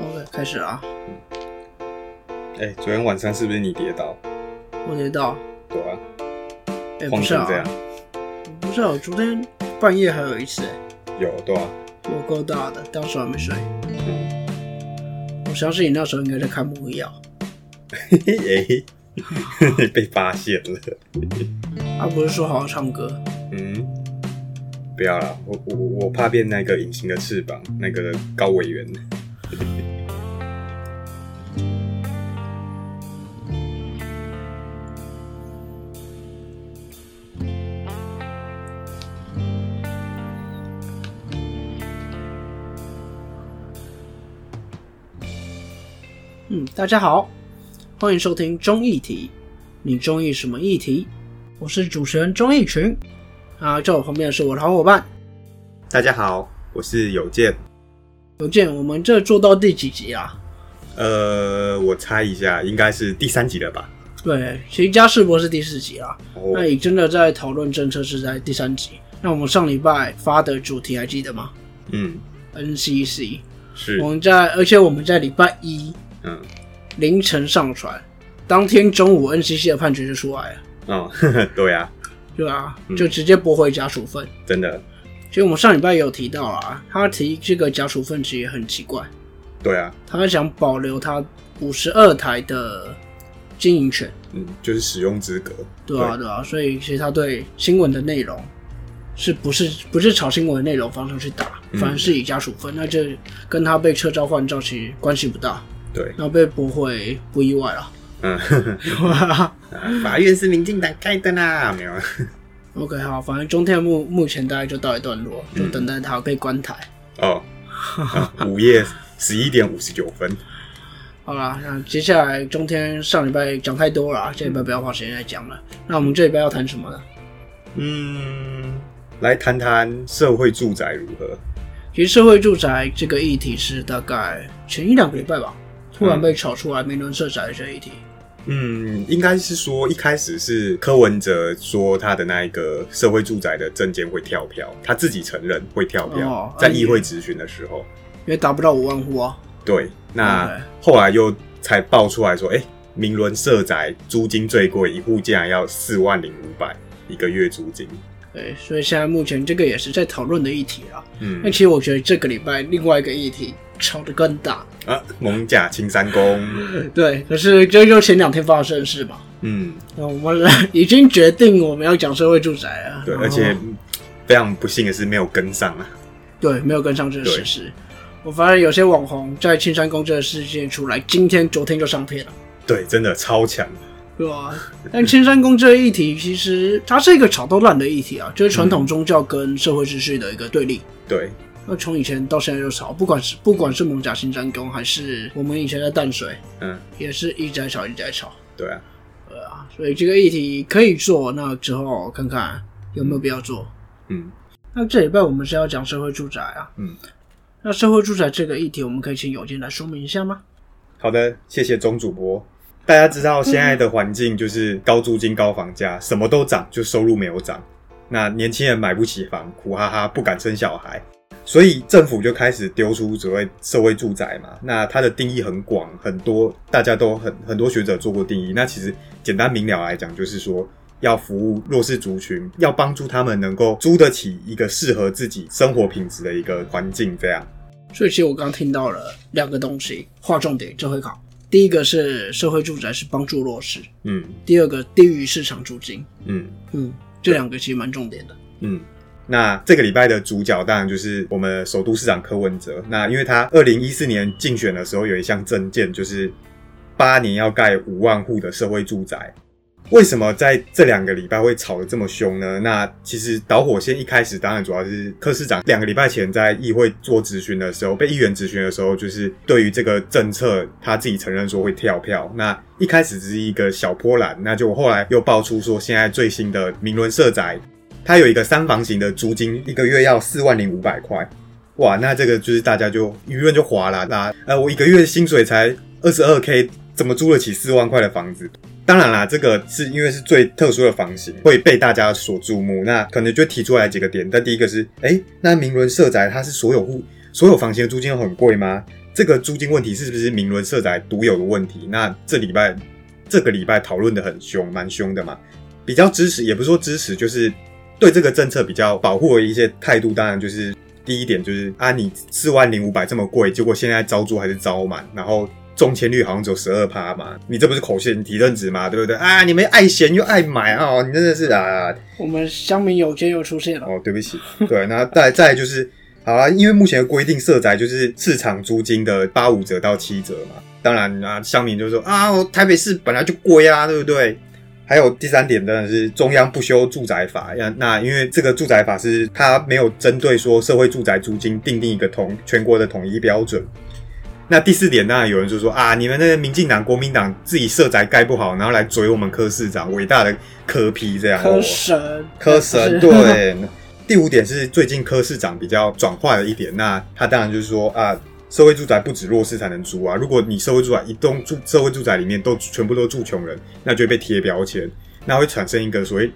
OK，开始啊！哎、昨天晚上是不是你跌倒？我跌倒，对啊，哎、不是啊。这，样，不是啊，我昨天半夜还有一次、哎，有对啊，有够大的，当时还没睡。嗯，我相信你那时候应该在看木曜，哎、被发现了，他、不是说好好唱歌，嗯，不要了，我我我怕变那个隐形的翅膀，那个高委员，嗯，大家好，欢迎收听中议题，你中意什么议题？我是主持人钟义群，啊，在我旁边是我的好伙伴。大家好，我是有健，有健。我们这做到第几集啊？呃，我猜一下，应该是第三集了吧？对，其实家世博是第四集啦，哦那，你真的在讨论政策是在第三集。那我们上礼拜发的主题还记得吗嗯，？NCC，是我，们在，而且我们在礼拜一嗯，凌晨上传，当天中午 NCC 的判决就出来了，哦，呵 呵对啊，对啊，嗯就直接驳回家属分。真的，其实我们上礼拜也有提到啊，他提这个家属分其实也很奇怪，对啊，他想保留他五十二台的经营权，嗯，就是使用资格，对啊，对。啊，所以其实他对新闻的内容是不是不是朝新闻的内容方向去打，嗯。反而是以家属分，那这跟他被撤照换照其实关系不大，对，然后被驳回不意外了。嗯，法院是民进党开的啦，没有，OK，好，反正中天目目前大概就到一段落，就嗯等待他被关台。哦，啊午夜十一点五十九分，好啦，那接下来中天上礼拜讲太多了啊，这礼拜不要花时间来讲了。那我们这礼拜要谈什么呢？嗯，来谈谈社会住宅如何？其实社会住宅这个议题是大概前一两个礼拜吧，突然被炒出来名伦社宅的这一议题。嗯，应该是说一开始是柯文哲说他的那一个社会住宅的证件会跳票，他自己承认会跳票，哦在议会质询的时候，因为达不到五万户啊。对，那后来又才爆出来说，哎、明伦社宅租金最贵，一户竟然要四万零五百一个月租金，对，所以现在目前这个也是在讨论的议题啊。嗯那嗯其实我觉得这个礼拜另外一个议题炒得更大。啊，蒙甲青山宫，对，可是这就前两天发生的事吧。嗯，那我们已经决定我们要讲社会住宅了。对，而且非常不幸的是没有跟上啊，对没有跟上这个事实。我发现有些网红在青山宫这个事件出来，今天、昨天就上片了。对，真的超强，对吧？但青山宫这个议题，其实它是一个吵到烂的议题啊，就是传统宗教跟社会秩序的一个对立。对，那从以前到现在就炒，不管是不管是蒙甲新山宫，还是我们以前的淡水，嗯，也是一直在炒，一直在炒。对啊，对啊，所以这个议题可以做，那之后看看有没有必要做。嗯那这礼拜我们是要讲社会住宅啊，嗯。那社会住宅这个议题，我们可以请友健来说明一下吗？好的，谢谢钟主播。大家知道现在的环境就是高租金、高房价，什么都涨，就收入没有涨。那年轻人买不起房，苦哈哈，不敢生小孩，所以政府就开始丢出所谓社会住宅嘛。那它的定义很广，很多大家都很很多学者做过定义。那其实简单明了来讲，就是说要服务弱势族群，要帮助他们能够租得起一个适合自己生活品质的一个环境，这样。所以其实我刚刚听到了两个东西，划重点，这会考。第一个是社会住宅是帮助弱势，嗯第二个低于市场租金。嗯。嗯，这两个其实蛮重点的。嗯，那这个礼拜的主角当然就是我们首都市长柯文哲。那因为他二零一四年竞选的时候有一项政见，就是八年要盖五万户的社会住宅。为什么在这两个礼拜会吵得这么凶呢？那其实导火线一开始当然主要是柯市长两个礼拜前在议会做质询的时候，被议员质询的时候，就是对于这个政策他自己承认说会跳票。那一开始只是一个小波澜，那就后来又爆出说现在最新的明伦社宅它有一个三房型的租金，一个月要四万零五百块。哇，那这个就是大家就舆论就哗啦啦，呃，我一个月薪水才二十二 k，怎么租得起四万块的房子？当然啦，这个是因为是最特殊的房型，会被大家所注目。那可能就提出来几个点。但第一个是，哎、那明伦社宅它是所有户所有房型的租金都很贵吗？这个租金问题是不是明伦社宅独有的问题？那这礼拜这个礼拜讨论的很凶，蛮凶的嘛。比较支持，也不是说支持，就是对这个政策比较保护的一些态度。当然就是第一点就是啊，你四万零五百这么贵，结果现在招租还是招满，然后中签率好像只有十二趴嘛，你这不是口线提认值嘛，对不对？啊，你们爱嫌又爱买啊，你真的是啊。我们乡民有间又出现了。哦，对不起，对，那再再就是。好啦，因为目前的规定，社宅就是市场租金的八五折到七折嘛。当然啊，乡民就说啊，台北市本来就贵啊，对不对？还有第三点，当然是中央不修住宅法。那那因为这个住宅法是它没有针对说社会住宅租金定定一个统全国的统一标准。那第四点，当然有人就说啊，你们那个民进党、国民党自己社宅盖不好，然后来追我们柯市长，伟大的柯批这样。柯神，柯神，对。第五点是最近柯市长比较转化的一点，那他当然就是说啊，社会住宅不止弱势才能租啊，如果你社会住宅一栋住社会住宅里面都全部都住穷人，那就会被贴标签，那会产生一个所谓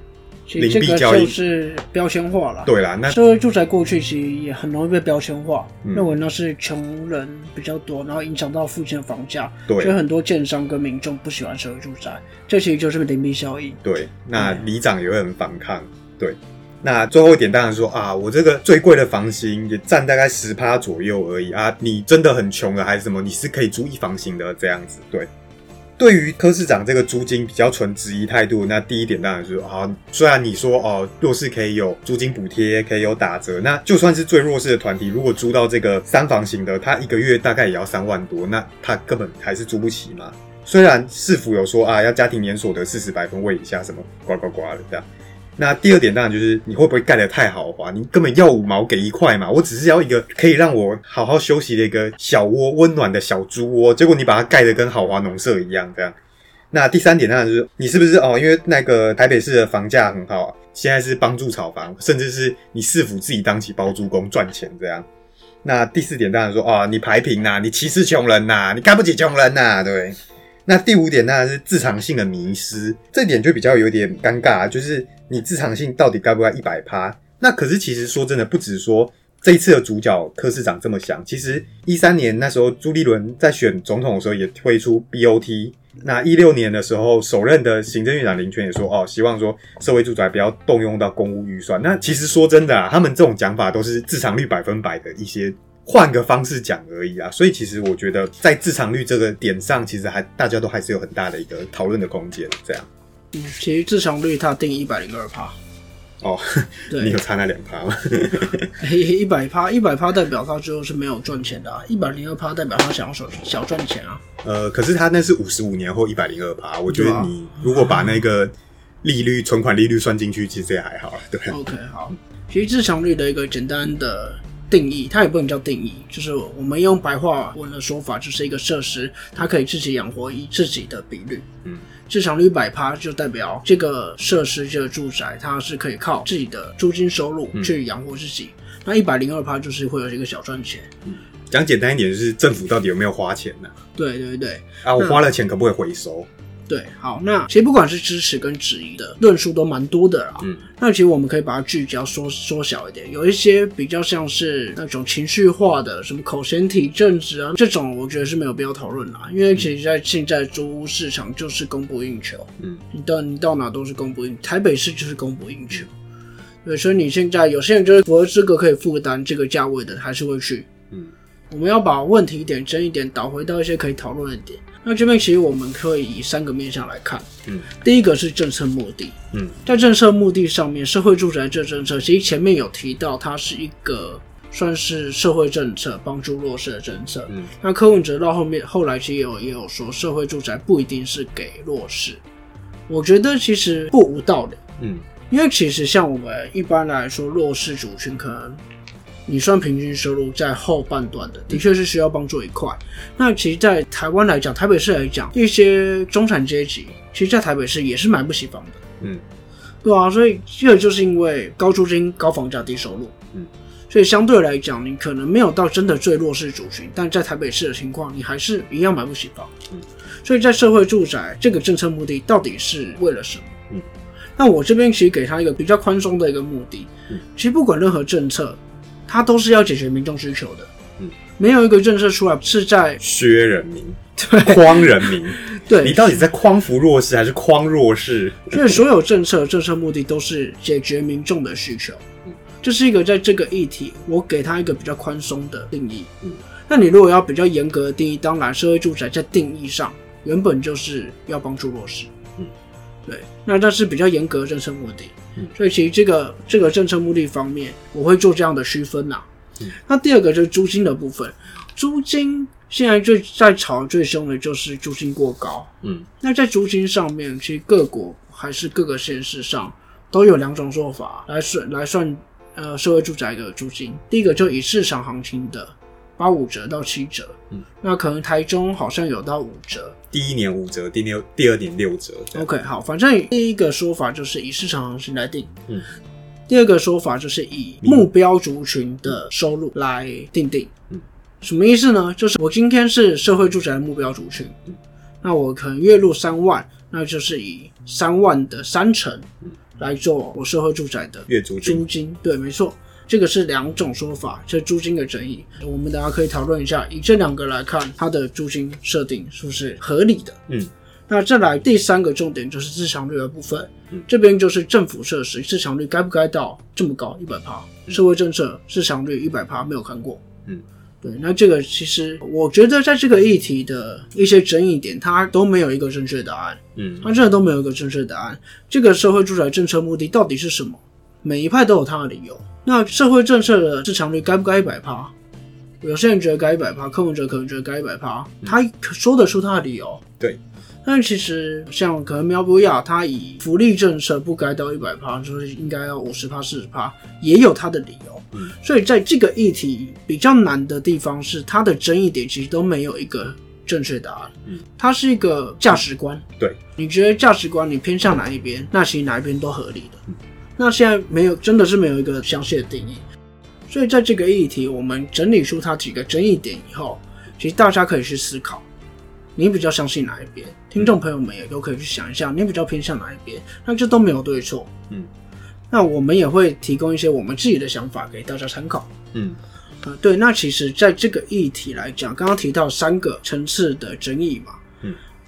零币交易，是标签化了。对啦，那社会住宅过去其实也很容易被标签化，认为那是穷人比较多，然后影响到附近的房价，所以很多建商跟民众不喜欢社会住宅，这其实就是零币效应。对，那里长也会很反抗，对。那最后一点当然说啊，我这个最贵的房型也占大概十趴左右而已啊。你真的很穷了还是什么？你是可以租一房型的这样子。对，对于柯市长这个租金比较纯质疑态度，那第一点当然是啊，虽然你说哦弱势可以有租金补贴，可以有打折，那就算是最弱势的团体，如果租到这个三房型的，他一个月大概也要三万多，那他根本还是租不起嘛。虽然市府有说啊，要家庭年所得四十百分位以下什么呱呱呱的这样。那第二点当然就是你会不会盖得太豪华？你根本要五毛给一块嘛，我只是要一个可以让我好好休息的一个小窝，温暖的小猪窝。结果你把它盖得跟豪华农舍一样，这样。那第三点当然就是你是不是哦？因为那个台北市的房价很好，现在是帮助炒房，甚至是你市府自己当起包租公赚钱这样。那第四点当然说哦，你排平呐，你歧视穷人呐，你看不起穷人呐，对。那第五点当然是自偿性的迷失，这点就比较有点尴尬，就是你自偿性到底该不该一百趴？那可是其实说真的，不止说这一次的主角柯市长这么想，其实一三年那时候朱立伦在选总统的时候也推出 BOT，那一六年的时候首任的行政院长林权也说哦，希望说社会住宅不要动用到公务预算。那其实说真的啊，他们这种讲法都是自偿率百分百的一些。换个方式讲而已啊，所以其实我觉得在自偿率这个点上，其实还大家都还是有很大的一个讨论的空间。这样，嗯，其实自强率它定一百零二趴。哦，对你有差那两趴吗？一百趴，一百趴代表他最后是没有赚钱的，一百零二趴代表他想要小小赚钱啊。呃，可是他那是五十五年后一百零二趴，我觉得你如果把那个利率存款利率算进去，其实也还好对。OK，好，其实自强率的一个简单的。定义它也不能叫定义，就是我们用白话文的说法，就是一个设施，它可以自己养活一自己的比率。嗯，市场率百趴就代表这个设施这个住宅，它是可以靠自己的租金收入去养活自己。那一百零二趴就是会有一个小赚钱。讲简单一点，就是政府到底有没有花钱呢？对对对，啊，我花了钱可不可以回收？对，好，那其实不管是支持跟质疑的论述都蛮多的啦。嗯，那其实我们可以把它聚焦缩缩小一点，有一些比较像是那种情绪化的，什么口嫌体正直啊，这种我觉得是没有必要讨论啦。因为其实在现在租屋市场就是供不应求，嗯，你到你到哪都是供不应，台北市就是供不应求。对，所以你现在有些人就是符合资格可以负担这个价位的，还是会去。嗯，我们要把问题点真一点，导回到一些可以讨论的点。那这边其实我们可以以三个面向来看，嗯，第一个是政策目的，嗯，在政策目的上面，社会住宅这政策其实前面有提到，它是一个算是社会政策，帮助弱势的政策，嗯，那柯文哲到后面后来其实也有也有说，社会住宅不一定是给弱势，我觉得其实不无道理，嗯，因为其实像我们一般来说弱势族群可能。你算平均收入在后半段的，的确是需要帮助一块。那其实，在台湾来讲，台北市来讲，一些中产阶级，其实，在台北市也是买不起房的。嗯，对啊，所以这就是因为高租金、高房价、低收入。嗯，所以相对来讲，你可能没有到真的最弱势族群，但在台北市的情况，你还是一样买不起房。嗯，所以在社会住宅这个政策目的到底是为了什么？嗯，那我这边其实给他一个比较宽松的一个目的。嗯，其实不管任何政策。它都是要解决民众需求的，嗯，没有一个政策出来是在削人民、诓人民。对你到底在匡扶弱势还是匡弱势？所以所有政策政策目的都是解决民众的需求。这是一个在这个议题，我给他一个比较宽松的定义。嗯，那你如果要比较严格的定义，当然社会住宅在定义上原本就是要帮助弱势。嗯，对，那这是比较严格的政策目的。嗯，所以其实这个这个政策目的方面，我会做这样的区分呐。嗯，那第二个就是租金的部分，租金现在最在炒最凶的就是租金过高。嗯，那在租金上面，其实各国还是各个县市上都有两种做法来算来算。呃，社会住宅的租金，第一个就以市场行情的八五折到七折，嗯，那可能台中好像有到五折，第一年五折，第六第二年六折。OK，好，反正第一个说法就是以市场行情来定，嗯，第二个说法就是以目标族群的收入来定定，嗯，什么意思呢？就是我今天是社会住宅的目标族群，那我可能月入三万，那就是以三万的三成。来做我社会住宅的月租租金，对，没错，这个是两种说法，这租金的争议，我们等下可以讨论一下，以这两个来看，它的租金设定是不是合理的？嗯，那再来第三个重点就是自偿率的部分，这边就是政府设施自偿率该不该到这么高一百趴？社会政策自偿率一百趴没有看过，嗯。对，那这个其实我觉得，在这个议题的一些争议点，它都没有一个正确答案。嗯，它真的都没有一个正确答案。这个社会住宅政策目的到底是什么？每一派都有它的理由。那社会政策的市场率该不该一百趴？有些人觉得该一百趴，柯文哲可能觉得该一百趴，他说得出他的理由。对。但其实像可能苗博雅，他以福利政策不该到一百趴，就是应该要五十趴、四十趴，也有他的理由。嗯，所以在这个议题比较难的地方是，它的争议点其实都没有一个正确答案。嗯，它是一个价值观。对，你觉得价值观你偏向哪一边，那其实哪一边都合理的。那现在没有，真的是没有一个详细的定义。所以在这个议题，我们整理出它几个争议点以后，其实大家可以去思考。你比较相信哪一边？听众朋友们也都可以去想一下，你比较偏向哪一边？那这都没有对错。嗯，那我们也会提供一些我们自己的想法给大家参考。嗯，呃，对，那其实在这个议题来讲，刚刚提到三个层次的争议嘛。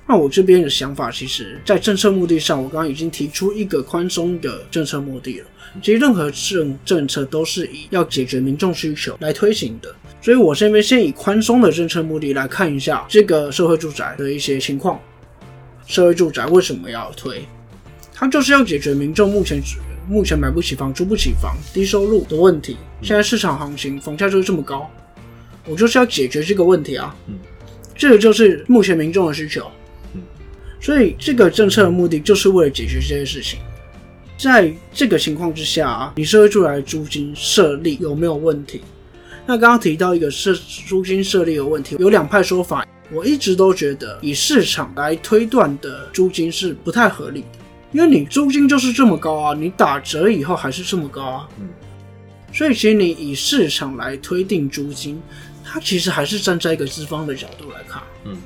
嗯，那我这边的想法，其实在政策目的上，我刚刚已经提出一个宽松的政策目的了。其实任何政政策都是以要解决民众需求来推行的。所以，我这边先以宽松的政策目的来看一下这个社会住宅的一些情况。社会住宅为什么要推？它就是要解决民众目前目前买不起房、租不起房、低收入的问题。现在市场行情房价就是这么高，我就是要解决这个问题啊。嗯，这个就是目前民众的需求。嗯，所以这个政策的目的就是为了解决这些事情。在这个情况之下，你社会住宅租金设立有没有问题？那刚刚提到一个设租金设立的问题，有两派说法。我一直都觉得以市场来推断的租金是不太合理的，因为你租金就是这么高啊，你打折以后还是这么高啊。嗯，所以其实你以市场来推定租金，它其实还是站在一个资方的角度来看。嗯，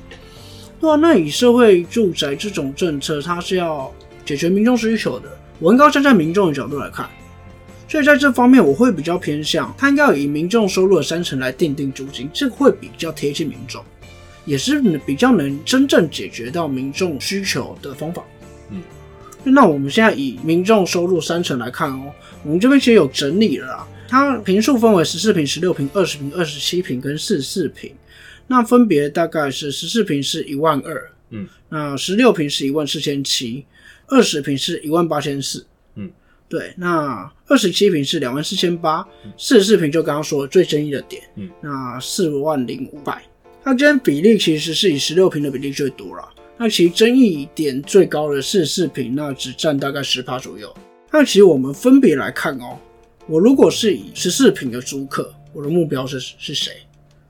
对啊，那以社会住宅这种政策，它是要解决民众需求的，我应该站在民众的角度来看。所以在这方面，我会比较偏向，它应该以民众收入的三成来定定租金，这个会比较贴近民众，也是比较能真正解决到民众需求的方法。嗯，那我们现在以民众收入三成来看哦，我们这边其实有整理了啦，它平数分为十四平、十六平、二十平、二十七平跟四十四平，那分别大概是十四平是一万二，嗯，那十六平是一万四千七，二十平是一万八千四。嗯对，那二十七平是两万四千八，四十四平就刚刚说最争议的点，嗯，那四万零五百，那今天比例其实是以十六平的比例最多了，那其实争议点最高的四十四平，那只占大概十趴左右。那其实我们分别来看哦，我如果是以十四平的租客，我的目标是是谁？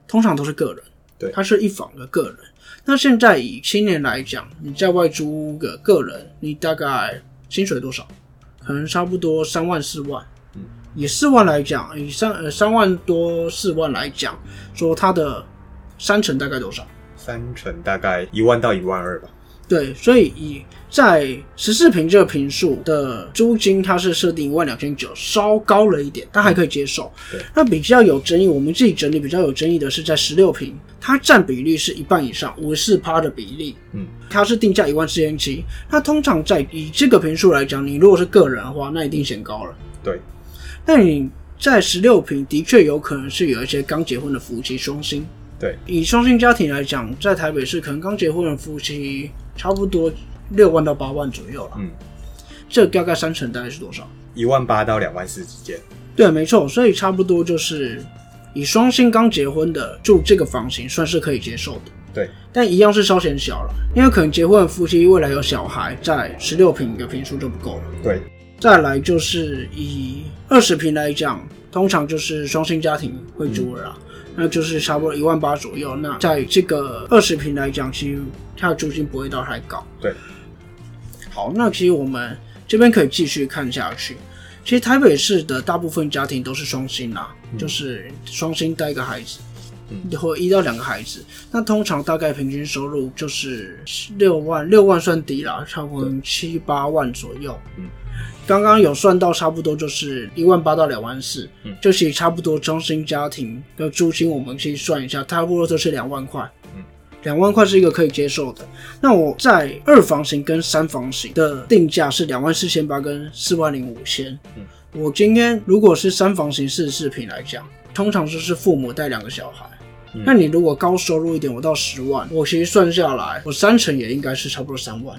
通常都是个人，对，他是一房的个人。那现在以青年来讲，你在外租个个人，你大概薪水多少？可能差不多三万四万，嗯，以四万来讲，以三呃三万多四万来讲，说它的三成大概多少？三成大概一万到一万二吧。对，所以以在十四平这个平数的租金，它是设定一万两千九，稍高了一点，但还可以接受。那比较有争议，我们自己整理比较有争议的是在十六平，它占比例是一半以上，五十四趴的比例。嗯，它是定价一万四千七。那通常在以这个平数来讲，你如果是个人的话，那一定显高了。对，那你在十六平的确有可能是有一些刚结婚的夫妻双薪。对，以双薪家庭来讲，在台北市可能刚结婚的夫妻差不多。六万到八万左右了，嗯，这大概三成大概是多少？一万八到两万四之间。对，没错，所以差不多就是以双薪刚结婚的住这个房型，算是可以接受的。对，但一样是稍显小了，因为可能结婚的夫妻未来有小孩，在十六平的平数就不够了。对，再来就是以二十平来讲，通常就是双薪家庭会租了，那就是差不多一万八左右。那在这个二十平来讲，其实它的租金不会到太高。对。好，那其实我们这边可以继续看下去。其实台北市的大部分家庭都是双薪啦，就是双薪带一个孩子，或一到两个孩子。那通常大概平均收入就是六万，六万算低啦，差不多七八万左右。嗯，刚刚有算到差不多就是一万八到两万四，嗯，就其实差不多中心家庭的租金，我们可以算一下，差不多就是两万块。嗯两万块是一个可以接受的。那我在二房型跟三房型的定价是两万四千八跟四万零五千。嗯，我今天如果是三房型四十四平来讲，通常就是父母带两个小孩。那你如果高收入一点，我到十万，我其实算下来，我三成也应该是差不多三万。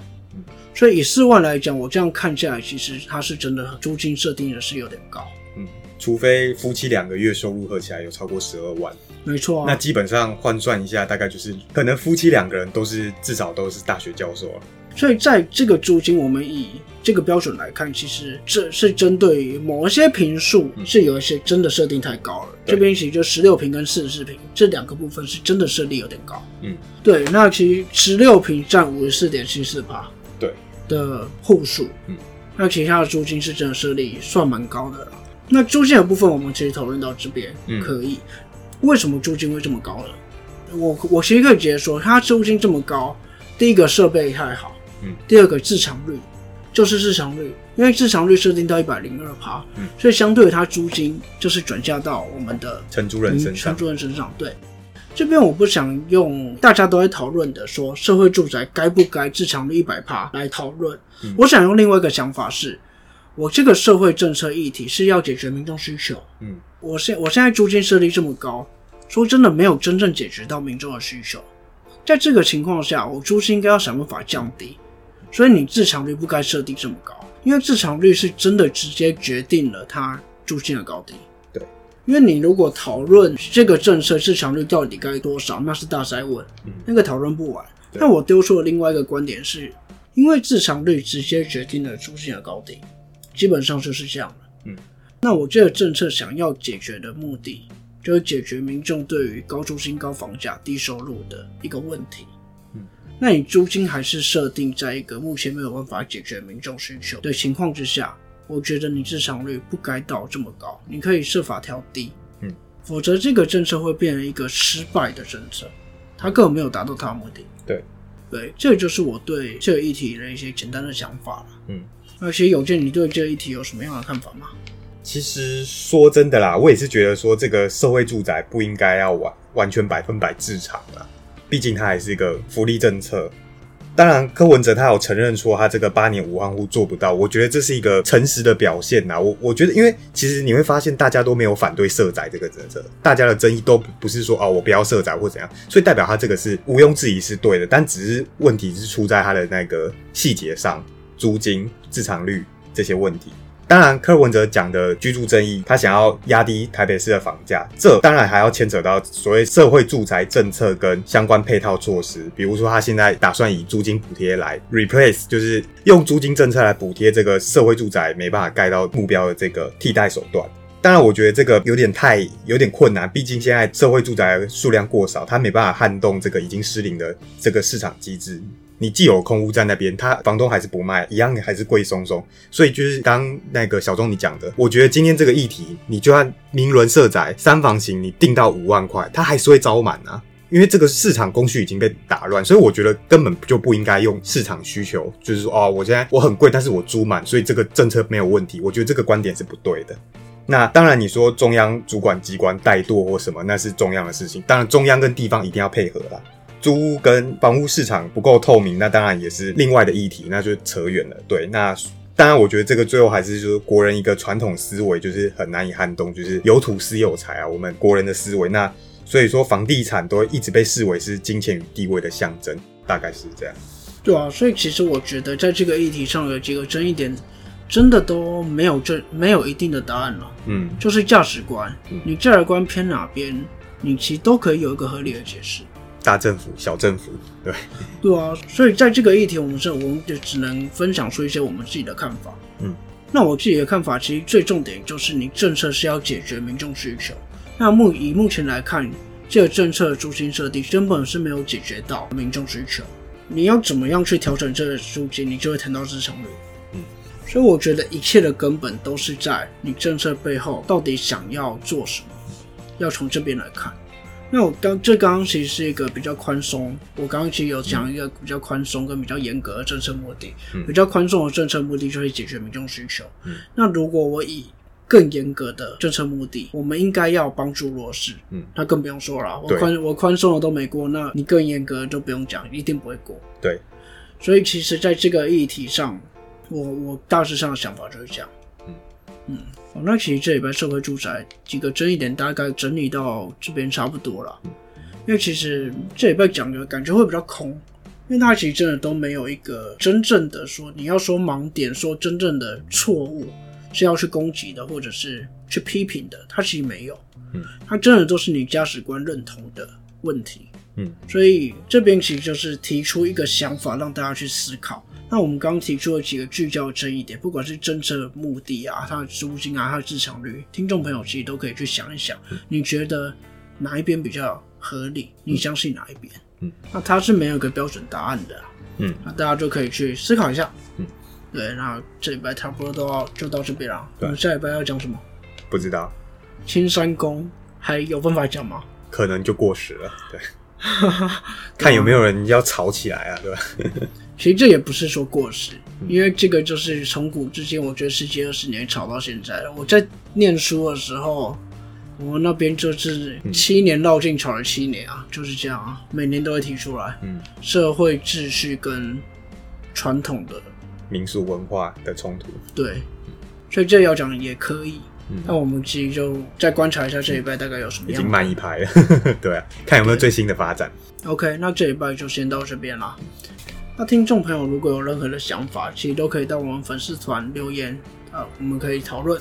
所以以四万来讲，我这样看下来，其实它是真的租金设定的是有点高。嗯，除非夫妻两个月收入合起来有超过十二万。没错，那基本上换算一下，大概就是可能夫妻两个人都是至少都是大学教授了。所以在这个租金，我们以这个标准来看，其实这是针对于某一些平数是有一些真的设定太高了。这边其实就十六平跟四十四平这两个部分是真的设定有点高。嗯，对，那其实十六平占五十四点七四八，对的户数，嗯，那其他的租金是真的设立算蛮高的了。那租金的部分，我们其实讨论到这边可以。为什么租金会这么高呢？我我其实可以直接说，它租金这么高，第一个设备太好，嗯，第二个自偿率就是自偿率，因为自偿率设定到一百零二趴，嗯，所以相对于它租金就是转嫁到我们的承租人身上，承租人身上。对，这边我不想用大家都在讨论的说社会住宅该不该自强率一百趴来讨论，我想用另外一个想法是，我这个社会政策议题是要解决民众需求，嗯，我现我现在租金设立这么高。说真的，没有真正解决到民众的需求。在这个情况下，我租金应该要想办法降低。所以你自强率不该设定这么高，因为自强率是真的直接决定了它租金的高低。对，因为你如果讨论这个政策自偿率到底该多少，那是大灾问，那个讨论不完。那我丢出了另外一个观点，是因为自偿率直接决定了租金的高低，基本上就是这样的。嗯，那我这个政策想要解决的目的。就是解决民众对于高租金、高房价、低收入的一个问题。嗯，那你租金还是设定在一个目前没有办法解决民众需求的情况之下，我觉得你自偿率不该到这么高，你可以设法调低。嗯，否则这个政策会变成一个失败的政策，它根本没有达到它的目的。对，对，这就是我对这个议题的一些简单的想法了。嗯，而且有健你对这个议题有什么样的看法吗？其实说真的啦，我也是觉得说这个社会住宅不应该要完完全百分百自偿啦，毕竟它还是一个福利政策。当然，柯文哲他有承认说他这个八年五万户做不到，我觉得这是一个诚实的表现呐。我我觉得，因为其实你会发现大家都没有反对社宅这个政策，大家的争议都不是说哦我不要社宅或怎样，所以代表他这个是毋庸置疑是对的，但只是问题是出在他的那个细节上，租金、自偿率这些问题。当然，柯文哲讲的居住正义，他想要压低台北市的房价，这当然还要牵扯到所谓社会住宅政策跟相关配套措施。比如说，他现在打算以租金补贴来 replace，就是用租金政策来补贴这个社会住宅没办法盖到目标的这个替代手段。当然，我觉得这个有点太有点困难，毕竟现在社会住宅数量过少，他没办法撼动这个已经失灵的这个市场机制。你既有空屋在那边，他房东还是不卖，一样还是贵松松。所以就是刚那个小钟你讲的，我觉得今天这个议题，你就算明伦社宅三房型，你定到五万块，它还是会招满啊。因因为这个市场供需已经被打乱，所以我觉得根本就不应该用市场需求，就是说哦，我现在我很贵，但是我租满，所以这个政策没有问题。我觉得这个观点是不对的。那当然，你说中央主管机关怠惰或什么，那是中央的事情。当然，中央跟地方一定要配合啦。租屋跟房屋市场不够透明，那当然也是另外的议题，那就扯远了。对，那当然，我觉得这个最后还是就是国人一个传统思维，就是很难以撼动，就是有土私有财啊。我们国人的思维，那所以说房地产都一直被视为是金钱与地位的象征，大概是这样。对啊，所以其实我觉得在这个议题上有几个争议点。真的都没有这没有一定的答案了，嗯，就是价值观，你价值观偏哪边，你其实都可以有一个合理的解释。大政府、小政府，对，对啊，所以在这个议题，我们是我们就只能分享出一些我们自己的看法。嗯，那我自己的看法，其实最重点就是你政策是要解决民众需求。那目以目前来看，这个政策的租金设定根本是没有解决到民众需求。你要怎么样去调整这个租金，你就会谈到市场率。所以我觉得一切的根本都是在你政策背后到底想要做什么，要从这边来看。那我刚这刚刚其实是一个比较宽松，我刚刚其实有讲一个比较宽松跟比较严格的政策目的。比较宽松的政策目的就是解决民众需求。那如果我以更严格的政策目的，我们应该要帮助弱势。嗯，那更不用说了，我宽我宽松的都没过，那你更严格就不用讲，一定不会过。对，所以其实在这个议题上。我我大致上的想法就是这样，嗯，那其实这礼拜社会住宅几个争议点大概整理到这边差不多了，因为其实这礼拜讲的感觉会比较空，因为它其实真的都没有一个真正的说你要说盲点，说真正的错误是要去攻击的或者是去批评的，它其实没有，嗯，它真的都是你价值观认同的问题，嗯，所以这边其实就是提出一个想法让大家去思考。那我们刚刚提出了几个聚焦的争议点，不管是政策目的啊，它的租金啊，它的市场率，听众朋友其实都可以去想一想，你觉得哪一边比较合理？你相信哪一边？嗯，那它是没有一个标准答案的，嗯，那大家就可以去思考一下，嗯，对，那这礼拜差不多都要就到这边了，我们下礼拜要讲什么？不知道，青山宫还有办法讲吗？可能就过时了，对，看有没有人要吵起来啊，对吧？其实这也不是说过时，因为这个就是从古至今，我觉得十几二十年吵到现在。我在念书的时候，我们那边就是七年绕境吵了七年啊，就是这样啊，每年都会提出来。嗯，社会秩序跟传统的民俗文化的冲突，对，所以这要讲也可以。嗯，那我们其实就再观察一下这一拜大概有什么样。已经慢一拍了，对啊，看有没有最新的发展。OK，那这一拜就先到这边啦。那听众朋友如果有任何的想法，其实都可以到我们粉丝团留言啊，我们可以讨论。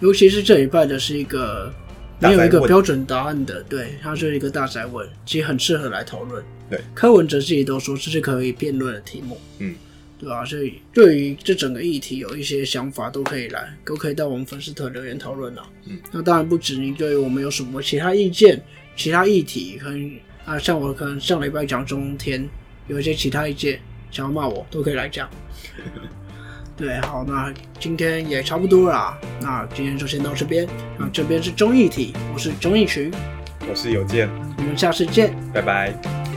尤其是这一拜的是一个没有一个标准答案的，对，它是一个大宅问，其实很适合来讨论。对，柯文哲自己都说这是可以辩论的题目，嗯，对吧？所以对于这整个议题有一些想法都可以来，都可以到我们粉丝团留言讨论了。嗯，那当然不止你对于我们有什么其他意见、其他议题，可能啊，像我可能上礼拜讲中天。有一些其他意见想要骂我，都可以来讲。对，好，那今天也差不多啦。那今天就先到这边。那这边是综艺体，我是综艺群，我是有健，我们下次见，拜拜。